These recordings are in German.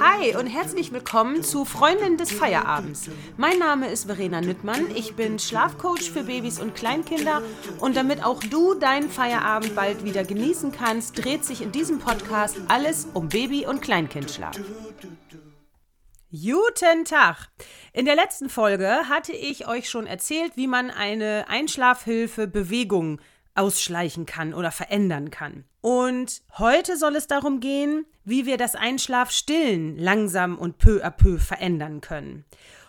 Hi und herzlich willkommen zu Freundin des Feierabends. Mein Name ist Verena Nüttmann. Ich bin Schlafcoach für Babys und Kleinkinder und damit auch du deinen Feierabend bald wieder genießen kannst, dreht sich in diesem Podcast alles um Baby- und Kleinkindschlaf. Guten Tag! In der letzten Folge hatte ich euch schon erzählt, wie man eine Einschlafhilfe Bewegung ausschleichen kann oder verändern kann. Und heute soll es darum gehen, wie wir das Einschlafstillen langsam und peu à peu verändern können.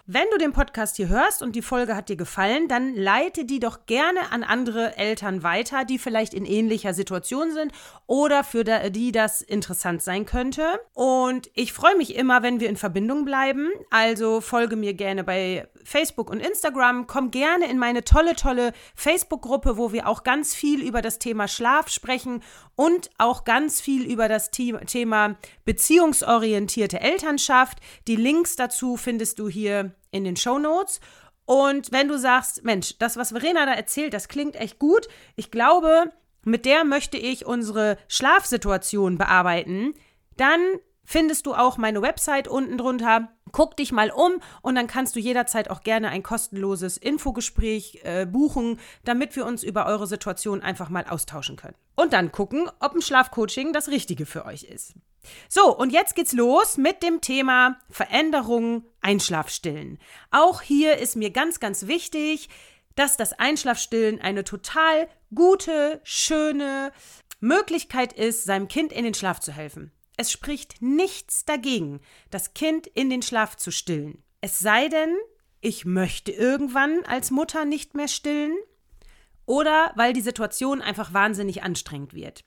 Wenn du den Podcast hier hörst und die Folge hat dir gefallen, dann leite die doch gerne an andere Eltern weiter, die vielleicht in ähnlicher Situation sind oder für die das interessant sein könnte. Und ich freue mich immer, wenn wir in Verbindung bleiben. Also folge mir gerne bei Facebook und Instagram. Komm gerne in meine tolle, tolle Facebook-Gruppe, wo wir auch ganz viel über das Thema Schlaf sprechen und auch ganz viel über das Thema beziehungsorientierte Elternschaft. Die Links dazu findest du hier in den Show Notes. Und wenn du sagst, Mensch, das, was Verena da erzählt, das klingt echt gut. Ich glaube, mit der möchte ich unsere Schlafsituation bearbeiten. Dann findest du auch meine Website unten drunter. Guck dich mal um und dann kannst du jederzeit auch gerne ein kostenloses Infogespräch äh, buchen, damit wir uns über eure Situation einfach mal austauschen können. Und dann gucken, ob ein Schlafcoaching das Richtige für euch ist. So, und jetzt geht's los mit dem Thema Veränderung Einschlafstillen. Auch hier ist mir ganz, ganz wichtig, dass das Einschlafstillen eine total gute, schöne Möglichkeit ist, seinem Kind in den Schlaf zu helfen. Es spricht nichts dagegen, das Kind in den Schlaf zu stillen. Es sei denn, ich möchte irgendwann als Mutter nicht mehr stillen oder weil die Situation einfach wahnsinnig anstrengend wird.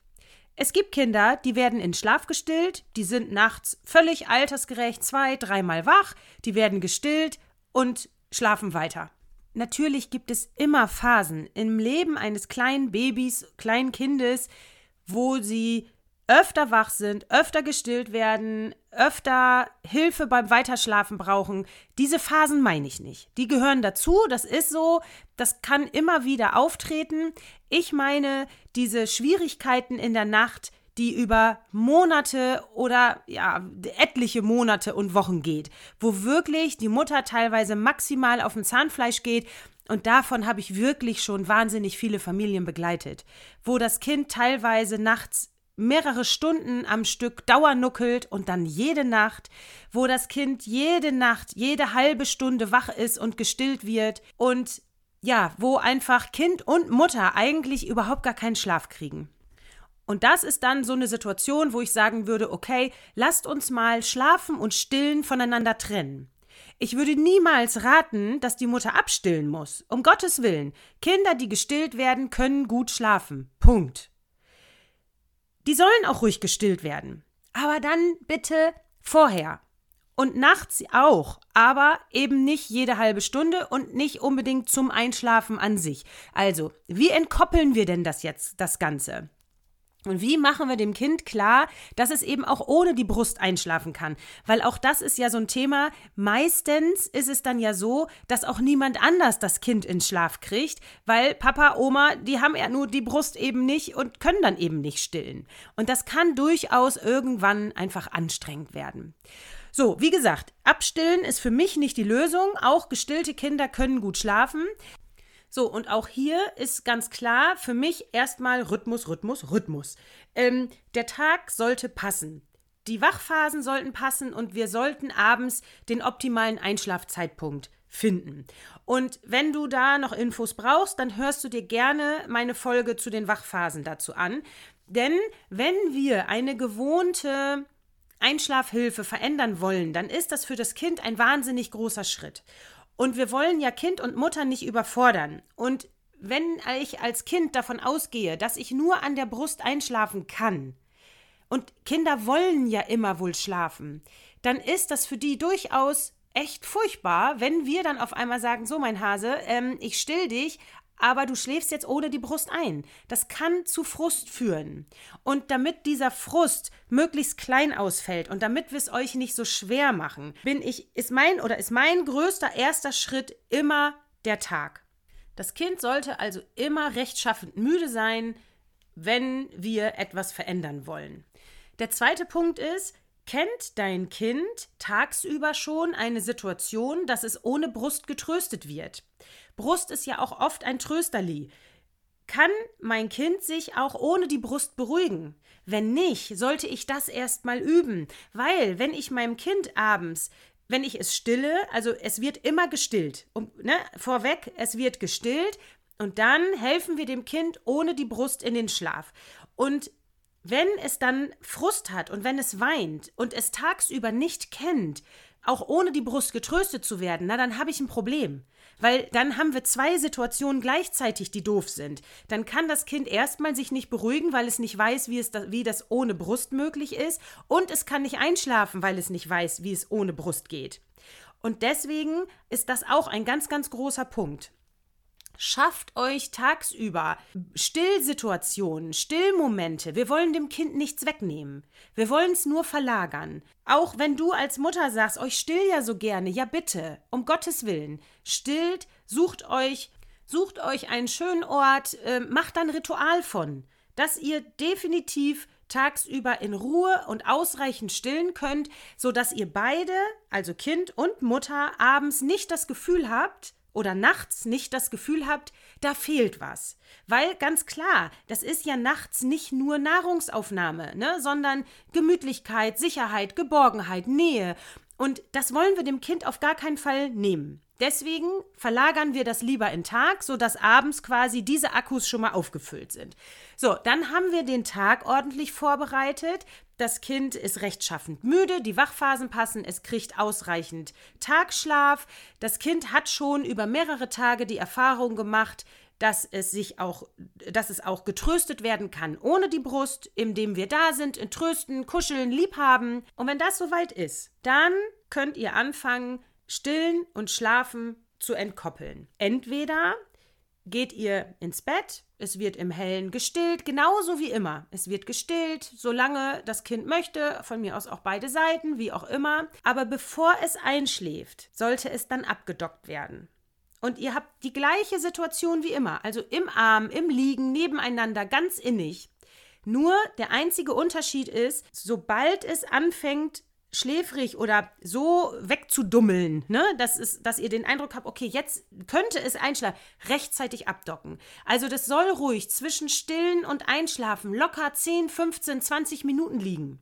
Es gibt Kinder, die werden in Schlaf gestillt, die sind nachts völlig altersgerecht zwei, dreimal wach, die werden gestillt und schlafen weiter. Natürlich gibt es immer Phasen im Leben eines kleinen Babys, kleinen Kindes, wo sie öfter wach sind, öfter gestillt werden, öfter Hilfe beim Weiterschlafen brauchen. Diese Phasen meine ich nicht. Die gehören dazu, das ist so, das kann immer wieder auftreten. Ich meine diese Schwierigkeiten in der Nacht, die über Monate oder ja, etliche Monate und Wochen geht, wo wirklich die Mutter teilweise maximal auf dem Zahnfleisch geht und davon habe ich wirklich schon wahnsinnig viele Familien begleitet, wo das Kind teilweise nachts mehrere Stunden am Stück dauernuckelt und dann jede Nacht, wo das Kind jede Nacht, jede halbe Stunde wach ist und gestillt wird und ja, wo einfach Kind und Mutter eigentlich überhaupt gar keinen Schlaf kriegen. Und das ist dann so eine Situation, wo ich sagen würde, okay, lasst uns mal schlafen und stillen voneinander trennen. Ich würde niemals raten, dass die Mutter abstillen muss. Um Gottes Willen. Kinder, die gestillt werden, können gut schlafen. Punkt. Die sollen auch ruhig gestillt werden. Aber dann bitte vorher. Und nachts auch, aber eben nicht jede halbe Stunde und nicht unbedingt zum Einschlafen an sich. Also, wie entkoppeln wir denn das jetzt, das Ganze? Und wie machen wir dem Kind klar, dass es eben auch ohne die Brust einschlafen kann? Weil auch das ist ja so ein Thema. Meistens ist es dann ja so, dass auch niemand anders das Kind in Schlaf kriegt, weil Papa, Oma, die haben ja nur die Brust eben nicht und können dann eben nicht stillen. Und das kann durchaus irgendwann einfach anstrengend werden. So, wie gesagt, abstillen ist für mich nicht die Lösung. Auch gestillte Kinder können gut schlafen. So, und auch hier ist ganz klar für mich erstmal Rhythmus, Rhythmus, Rhythmus. Ähm, der Tag sollte passen. Die Wachphasen sollten passen und wir sollten abends den optimalen Einschlafzeitpunkt finden. Und wenn du da noch Infos brauchst, dann hörst du dir gerne meine Folge zu den Wachphasen dazu an. Denn wenn wir eine gewohnte Einschlafhilfe verändern wollen, dann ist das für das Kind ein wahnsinnig großer Schritt. Und wir wollen ja Kind und Mutter nicht überfordern. Und wenn ich als Kind davon ausgehe, dass ich nur an der Brust einschlafen kann, und Kinder wollen ja immer wohl schlafen, dann ist das für die durchaus echt furchtbar, wenn wir dann auf einmal sagen, so mein Hase, ähm, ich still dich, aber du schläfst jetzt ohne die Brust ein. Das kann zu Frust führen. Und damit dieser Frust möglichst klein ausfällt und damit wir es euch nicht so schwer machen, bin ich, ist mein oder ist mein größter erster Schritt immer der Tag. Das Kind sollte also immer rechtschaffend müde sein, wenn wir etwas verändern wollen. Der zweite Punkt ist, kennt dein Kind tagsüber schon eine Situation, dass es ohne Brust getröstet wird? Brust ist ja auch oft ein Trösterli. Kann mein Kind sich auch ohne die Brust beruhigen? Wenn nicht, sollte ich das erstmal üben, weil wenn ich meinem Kind abends wenn ich es stille, also es wird immer gestillt. Um, ne, vorweg, es wird gestillt und dann helfen wir dem Kind ohne die Brust in den Schlaf. Und wenn es dann Frust hat und wenn es weint und es tagsüber nicht kennt, auch ohne die Brust getröstet zu werden, na dann habe ich ein Problem. Weil dann haben wir zwei Situationen gleichzeitig, die doof sind. Dann kann das Kind erstmal sich nicht beruhigen, weil es nicht weiß, wie, es da, wie das ohne Brust möglich ist. Und es kann nicht einschlafen, weil es nicht weiß, wie es ohne Brust geht. Und deswegen ist das auch ein ganz, ganz großer Punkt. Schafft euch tagsüber Stillsituationen, Stillmomente. Wir wollen dem Kind nichts wegnehmen. Wir wollen es nur verlagern. Auch wenn du als Mutter sagst, euch still ja so gerne, ja bitte, um Gottes Willen, stillt, sucht euch, sucht euch einen schönen Ort, äh, macht dann Ritual von, dass ihr definitiv tagsüber in Ruhe und ausreichend stillen könnt, sodass ihr beide, also Kind und Mutter, abends nicht das Gefühl habt, oder nachts nicht das Gefühl habt, da fehlt was. Weil ganz klar, das ist ja nachts nicht nur Nahrungsaufnahme, ne, sondern Gemütlichkeit, Sicherheit, Geborgenheit, Nähe. Und das wollen wir dem Kind auf gar keinen Fall nehmen. Deswegen verlagern wir das lieber in Tag, sodass abends quasi diese Akkus schon mal aufgefüllt sind. So, dann haben wir den Tag ordentlich vorbereitet. Das Kind ist rechtschaffend müde, die Wachphasen passen, es kriegt ausreichend Tagschlaf. Das Kind hat schon über mehrere Tage die Erfahrung gemacht, dass es sich auch, dass es auch getröstet werden kann ohne die Brust, indem wir da sind, in trösten, kuscheln, liebhaben. Und wenn das soweit ist, dann könnt ihr anfangen, Stillen und Schlafen zu entkoppeln. Entweder geht ihr ins Bett, es wird im Hellen gestillt, genauso wie immer. Es wird gestillt, solange das Kind möchte, von mir aus auch beide Seiten, wie auch immer. Aber bevor es einschläft, sollte es dann abgedockt werden. Und ihr habt die gleiche Situation wie immer, also im Arm, im Liegen, nebeneinander, ganz innig. Nur der einzige Unterschied ist, sobald es anfängt schläfrig oder so wegzudummeln, ne, dass, es, dass ihr den Eindruck habt, okay, jetzt könnte es einschlafen, rechtzeitig abdocken. Also das soll ruhig zwischen Stillen und Einschlafen locker 10, 15, 20 Minuten liegen.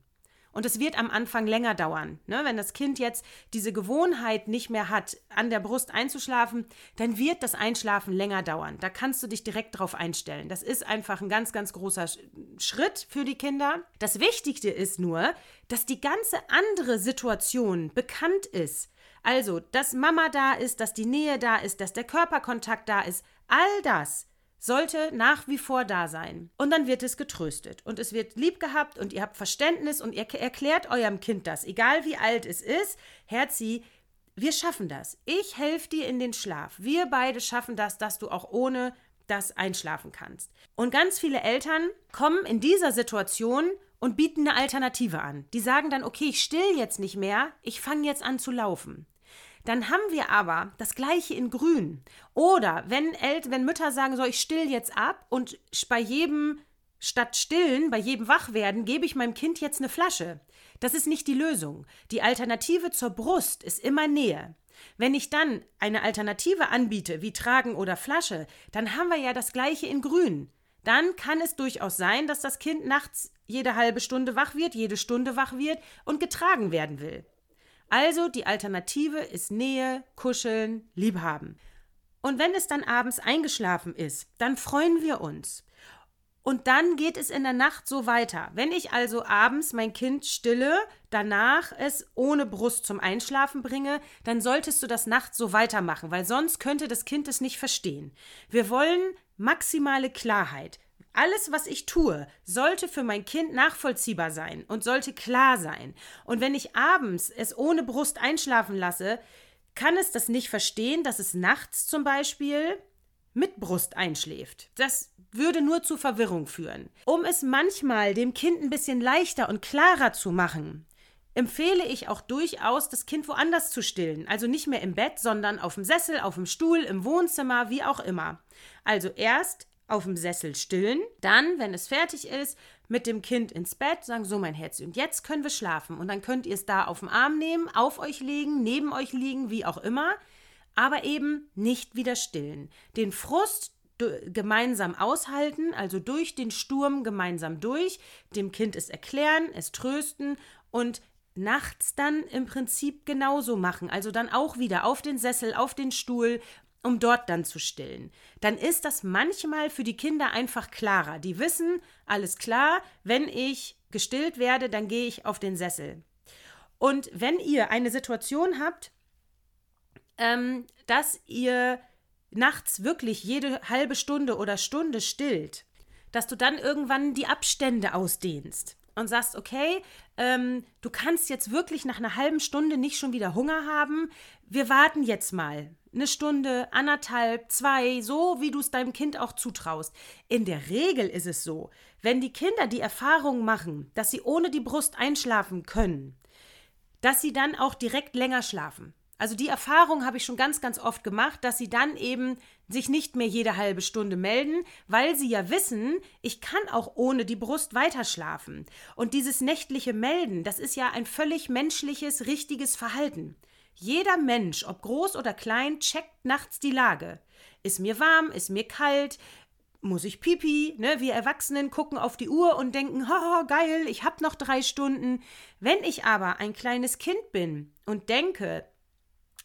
Und es wird am Anfang länger dauern. Ne? Wenn das Kind jetzt diese Gewohnheit nicht mehr hat, an der Brust einzuschlafen, dann wird das Einschlafen länger dauern. Da kannst du dich direkt drauf einstellen. Das ist einfach ein ganz, ganz großer Schritt für die Kinder. Das Wichtigste ist nur, dass die ganze andere Situation bekannt ist. Also, dass Mama da ist, dass die Nähe da ist, dass der Körperkontakt da ist. All das sollte nach wie vor da sein. Und dann wird es getröstet und es wird lieb gehabt und ihr habt Verständnis und ihr erklärt eurem Kind das, egal wie alt es ist, Herzi, wir schaffen das. Ich helfe dir in den Schlaf. Wir beide schaffen das, dass du auch ohne das einschlafen kannst. Und ganz viele Eltern kommen in dieser Situation und bieten eine Alternative an. Die sagen dann, okay, ich still jetzt nicht mehr, ich fange jetzt an zu laufen. Dann haben wir aber das gleiche in grün. Oder wenn, El wenn Mütter sagen, so ich still jetzt ab und bei jedem statt stillen, bei jedem Wachwerden, gebe ich meinem Kind jetzt eine Flasche. Das ist nicht die Lösung. Die Alternative zur Brust ist immer Nähe. Wenn ich dann eine Alternative anbiete, wie Tragen oder Flasche, dann haben wir ja das gleiche in grün. Dann kann es durchaus sein, dass das Kind nachts jede halbe Stunde wach wird, jede Stunde wach wird und getragen werden will. Also die Alternative ist Nähe, Kuscheln, Liebhaben. Und wenn es dann abends eingeschlafen ist, dann freuen wir uns. Und dann geht es in der Nacht so weiter. Wenn ich also abends mein Kind stille, danach es ohne Brust zum Einschlafen bringe, dann solltest du das nachts so weitermachen, weil sonst könnte das Kind es nicht verstehen. Wir wollen maximale Klarheit. Alles, was ich tue, sollte für mein Kind nachvollziehbar sein und sollte klar sein. Und wenn ich abends es ohne Brust einschlafen lasse, kann es das nicht verstehen, dass es nachts zum Beispiel mit Brust einschläft. Das würde nur zu Verwirrung führen. Um es manchmal dem Kind ein bisschen leichter und klarer zu machen, empfehle ich auch durchaus, das Kind woanders zu stillen. Also nicht mehr im Bett, sondern auf dem Sessel, auf dem Stuhl, im Wohnzimmer, wie auch immer. Also erst auf dem Sessel stillen, dann, wenn es fertig ist, mit dem Kind ins Bett, sagen so mein Herz und jetzt können wir schlafen und dann könnt ihr es da auf dem Arm nehmen, auf euch legen, neben euch liegen, wie auch immer, aber eben nicht wieder stillen. Den Frust gemeinsam aushalten, also durch den Sturm gemeinsam durch, dem Kind es erklären, es trösten und nachts dann im Prinzip genauso machen. Also dann auch wieder auf den Sessel, auf den Stuhl, um dort dann zu stillen. Dann ist das manchmal für die Kinder einfach klarer. Die wissen, alles klar, wenn ich gestillt werde, dann gehe ich auf den Sessel. Und wenn ihr eine Situation habt, ähm, dass ihr nachts wirklich jede halbe Stunde oder Stunde stillt, dass du dann irgendwann die Abstände ausdehnst und sagst, okay, ähm, du kannst jetzt wirklich nach einer halben Stunde nicht schon wieder Hunger haben. Wir warten jetzt mal. Eine Stunde, anderthalb, zwei, so wie du es deinem Kind auch zutraust. In der Regel ist es so, wenn die Kinder die Erfahrung machen, dass sie ohne die Brust einschlafen können, dass sie dann auch direkt länger schlafen. Also die Erfahrung habe ich schon ganz, ganz oft gemacht, dass sie dann eben sich nicht mehr jede halbe Stunde melden, weil sie ja wissen, ich kann auch ohne die Brust weiterschlafen. Und dieses nächtliche Melden, das ist ja ein völlig menschliches, richtiges Verhalten. Jeder Mensch, ob groß oder klein, checkt nachts die Lage. Ist mir warm, ist mir kalt, muss ich pipi, ne? Wir Erwachsenen gucken auf die Uhr und denken, haha, geil, ich hab noch drei Stunden. Wenn ich aber ein kleines Kind bin und denke,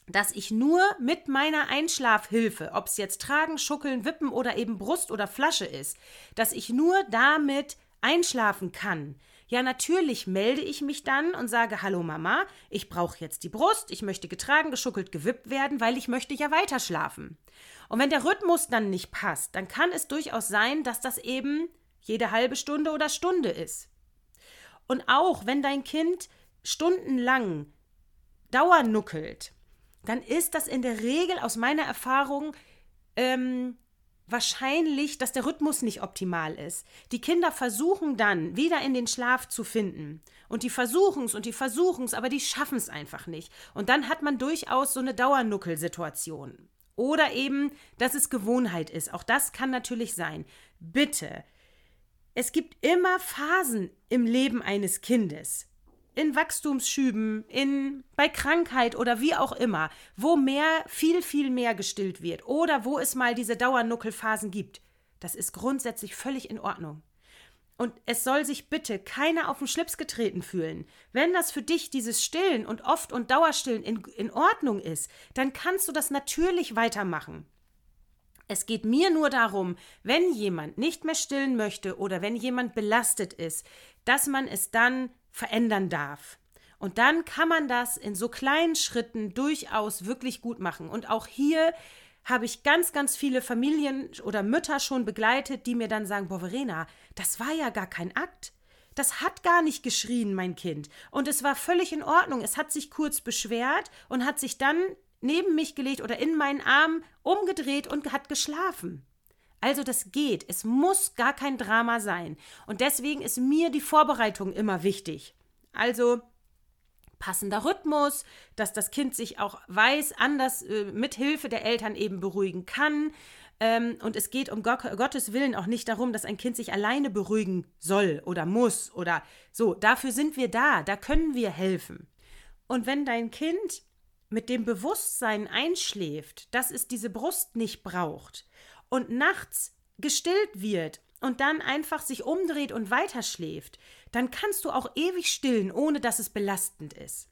dass ich nur mit meiner Einschlafhilfe, ob es jetzt Tragen, Schuckeln, Wippen oder eben Brust oder Flasche ist, dass ich nur damit einschlafen kann. Ja, natürlich melde ich mich dann und sage, hallo Mama, ich brauche jetzt die Brust, ich möchte getragen, geschuckelt, gewippt werden, weil ich möchte ja weiter schlafen. Und wenn der Rhythmus dann nicht passt, dann kann es durchaus sein, dass das eben jede halbe Stunde oder Stunde ist. Und auch wenn dein Kind stundenlang dauernuckelt, dann ist das in der Regel aus meiner Erfahrung ähm, wahrscheinlich, dass der Rhythmus nicht optimal ist. Die Kinder versuchen dann wieder in den Schlaf zu finden. Und die versuchen es und die versuchen es, aber die schaffen es einfach nicht. Und dann hat man durchaus so eine Dauernuckelsituation. Oder eben, dass es Gewohnheit ist. Auch das kann natürlich sein. Bitte. Es gibt immer Phasen im Leben eines Kindes in Wachstumsschüben, in bei Krankheit oder wie auch immer, wo mehr, viel, viel mehr gestillt wird oder wo es mal diese Dauernuckelphasen gibt. Das ist grundsätzlich völlig in Ordnung. Und es soll sich bitte keiner auf den Schlips getreten fühlen. Wenn das für dich dieses Stillen und oft und Dauerstillen in, in Ordnung ist, dann kannst du das natürlich weitermachen. Es geht mir nur darum, wenn jemand nicht mehr stillen möchte oder wenn jemand belastet ist, dass man es dann verändern darf. Und dann kann man das in so kleinen Schritten durchaus wirklich gut machen. Und auch hier habe ich ganz, ganz viele Familien oder Mütter schon begleitet, die mir dann sagen, boah, Verena, das war ja gar kein Akt. Das hat gar nicht geschrien, mein Kind. Und es war völlig in Ordnung. Es hat sich kurz beschwert und hat sich dann neben mich gelegt oder in meinen Arm umgedreht und hat geschlafen. Also das geht. Es muss gar kein Drama sein. Und deswegen ist mir die Vorbereitung immer wichtig. Also passender Rhythmus, dass das Kind sich auch weiß, anders äh, mit Hilfe der Eltern eben beruhigen kann. Ähm, und es geht um Gott, Gottes Willen auch nicht darum, dass ein Kind sich alleine beruhigen soll oder muss oder so. Dafür sind wir da, da können wir helfen. Und wenn dein Kind mit dem Bewusstsein einschläft, dass es diese Brust nicht braucht, und nachts gestillt wird und dann einfach sich umdreht und weiterschläft, dann kannst du auch ewig stillen, ohne dass es belastend ist.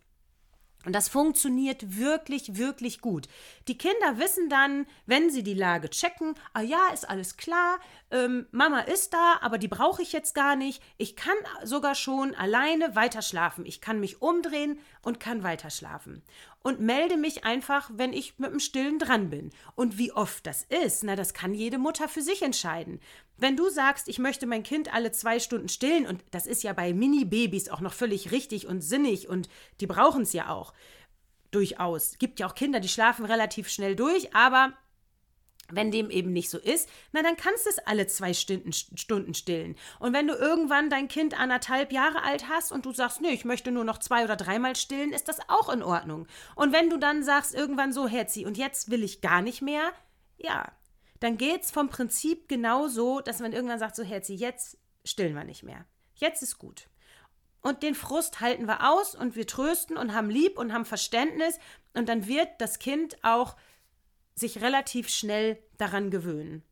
Und das funktioniert wirklich, wirklich gut. Die Kinder wissen dann, wenn sie die Lage checken, ah ja, ist alles klar, ähm, Mama ist da, aber die brauche ich jetzt gar nicht. Ich kann sogar schon alleine weiterschlafen. Ich kann mich umdrehen und kann weiterschlafen und melde mich einfach, wenn ich mit dem Stillen dran bin. Und wie oft das ist, na, das kann jede Mutter für sich entscheiden. Wenn du sagst, ich möchte mein Kind alle zwei Stunden stillen, und das ist ja bei Mini-Babys auch noch völlig richtig und sinnig und die brauchen es ja auch durchaus. Gibt ja auch Kinder, die schlafen relativ schnell durch, aber wenn dem eben nicht so ist, na dann kannst du es alle zwei Stunden, Stunden stillen. Und wenn du irgendwann dein Kind anderthalb Jahre alt hast und du sagst, nee, ich möchte nur noch zwei oder dreimal stillen, ist das auch in Ordnung. Und wenn du dann sagst, irgendwann so, Herzi, und jetzt will ich gar nicht mehr, ja, dann geht es vom Prinzip genauso, dass man irgendwann sagt, so Herzi, jetzt stillen wir nicht mehr. Jetzt ist gut. Und den Frust halten wir aus und wir trösten und haben lieb und haben Verständnis und dann wird das Kind auch sich relativ schnell daran gewöhnen.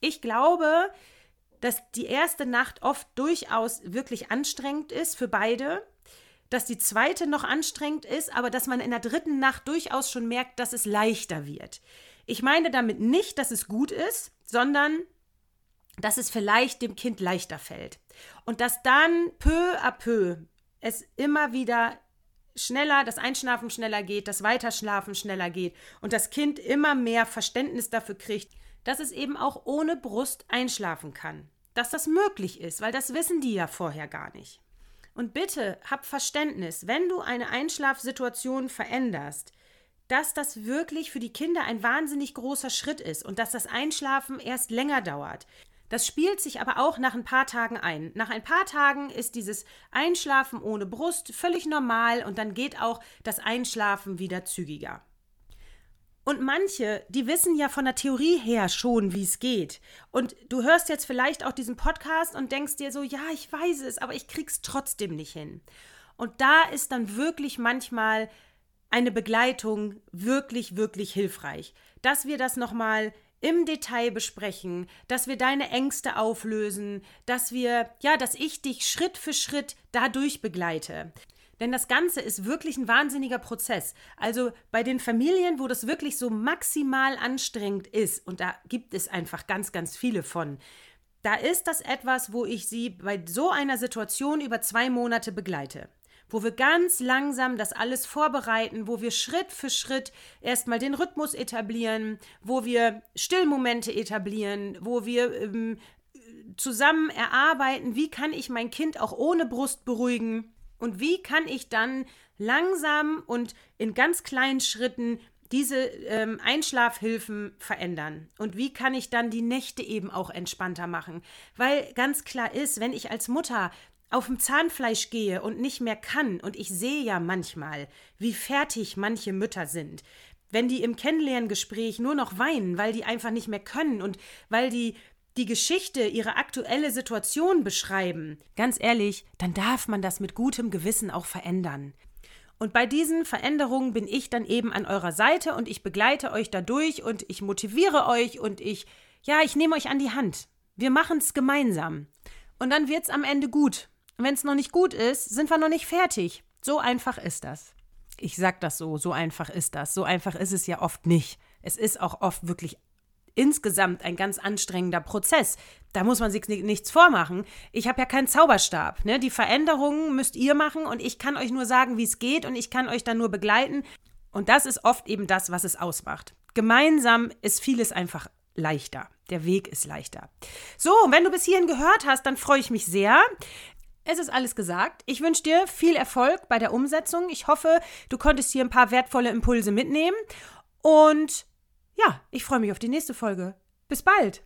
Ich glaube, dass die erste Nacht oft durchaus wirklich anstrengend ist für beide, dass die zweite noch anstrengend ist, aber dass man in der dritten Nacht durchaus schon merkt, dass es leichter wird. Ich meine damit nicht, dass es gut ist, sondern dass es vielleicht dem Kind leichter fällt. Und dass dann peu à peu es immer wieder schneller, das Einschlafen schneller geht, das Weiterschlafen schneller geht und das Kind immer mehr Verständnis dafür kriegt, dass es eben auch ohne Brust einschlafen kann. Dass das möglich ist, weil das wissen die ja vorher gar nicht. Und bitte hab Verständnis, wenn du eine Einschlafsituation veränderst, dass das wirklich für die Kinder ein wahnsinnig großer Schritt ist und dass das Einschlafen erst länger dauert. Das spielt sich aber auch nach ein paar Tagen ein. Nach ein paar Tagen ist dieses Einschlafen ohne Brust völlig normal und dann geht auch das Einschlafen wieder zügiger. Und manche, die wissen ja von der Theorie her schon, wie es geht. Und du hörst jetzt vielleicht auch diesen Podcast und denkst dir so, ja, ich weiß es, aber ich krieg's trotzdem nicht hin. Und da ist dann wirklich manchmal eine Begleitung wirklich, wirklich hilfreich. Dass wir das nochmal im Detail besprechen, dass wir deine Ängste auflösen, dass wir, ja, dass ich dich Schritt für Schritt dadurch begleite. Denn das Ganze ist wirklich ein wahnsinniger Prozess. Also bei den Familien, wo das wirklich so maximal anstrengend ist, und da gibt es einfach ganz, ganz viele von, da ist das etwas, wo ich sie bei so einer Situation über zwei Monate begleite wo wir ganz langsam das alles vorbereiten, wo wir Schritt für Schritt erstmal den Rhythmus etablieren, wo wir Stillmomente etablieren, wo wir ähm, zusammen erarbeiten, wie kann ich mein Kind auch ohne Brust beruhigen und wie kann ich dann langsam und in ganz kleinen Schritten diese ähm, Einschlafhilfen verändern? Und wie kann ich dann die Nächte eben auch entspannter machen? Weil ganz klar ist, wenn ich als Mutter auf dem Zahnfleisch gehe und nicht mehr kann, und ich sehe ja manchmal, wie fertig manche Mütter sind, wenn die im Kennenlerngespräch nur noch weinen, weil die einfach nicht mehr können und weil die die Geschichte, ihre aktuelle Situation beschreiben, ganz ehrlich, dann darf man das mit gutem Gewissen auch verändern. Und bei diesen Veränderungen bin ich dann eben an eurer Seite und ich begleite euch dadurch und ich motiviere euch und ich, ja, ich nehme euch an die Hand. Wir machen es gemeinsam. Und dann wird es am Ende gut. Wenn es noch nicht gut ist, sind wir noch nicht fertig. So einfach ist das. Ich sag das so, so einfach ist das. So einfach ist es ja oft nicht. Es ist auch oft wirklich insgesamt ein ganz anstrengender Prozess. Da muss man sich nichts vormachen. Ich habe ja keinen Zauberstab. Ne? Die Veränderungen müsst ihr machen und ich kann euch nur sagen, wie es geht und ich kann euch dann nur begleiten. Und das ist oft eben das, was es ausmacht. Gemeinsam ist vieles einfach leichter. Der Weg ist leichter. So, wenn du bis hierhin gehört hast, dann freue ich mich sehr. Es ist alles gesagt. Ich wünsche dir viel Erfolg bei der Umsetzung. Ich hoffe, du konntest hier ein paar wertvolle Impulse mitnehmen. Und ja, ich freue mich auf die nächste Folge. Bis bald!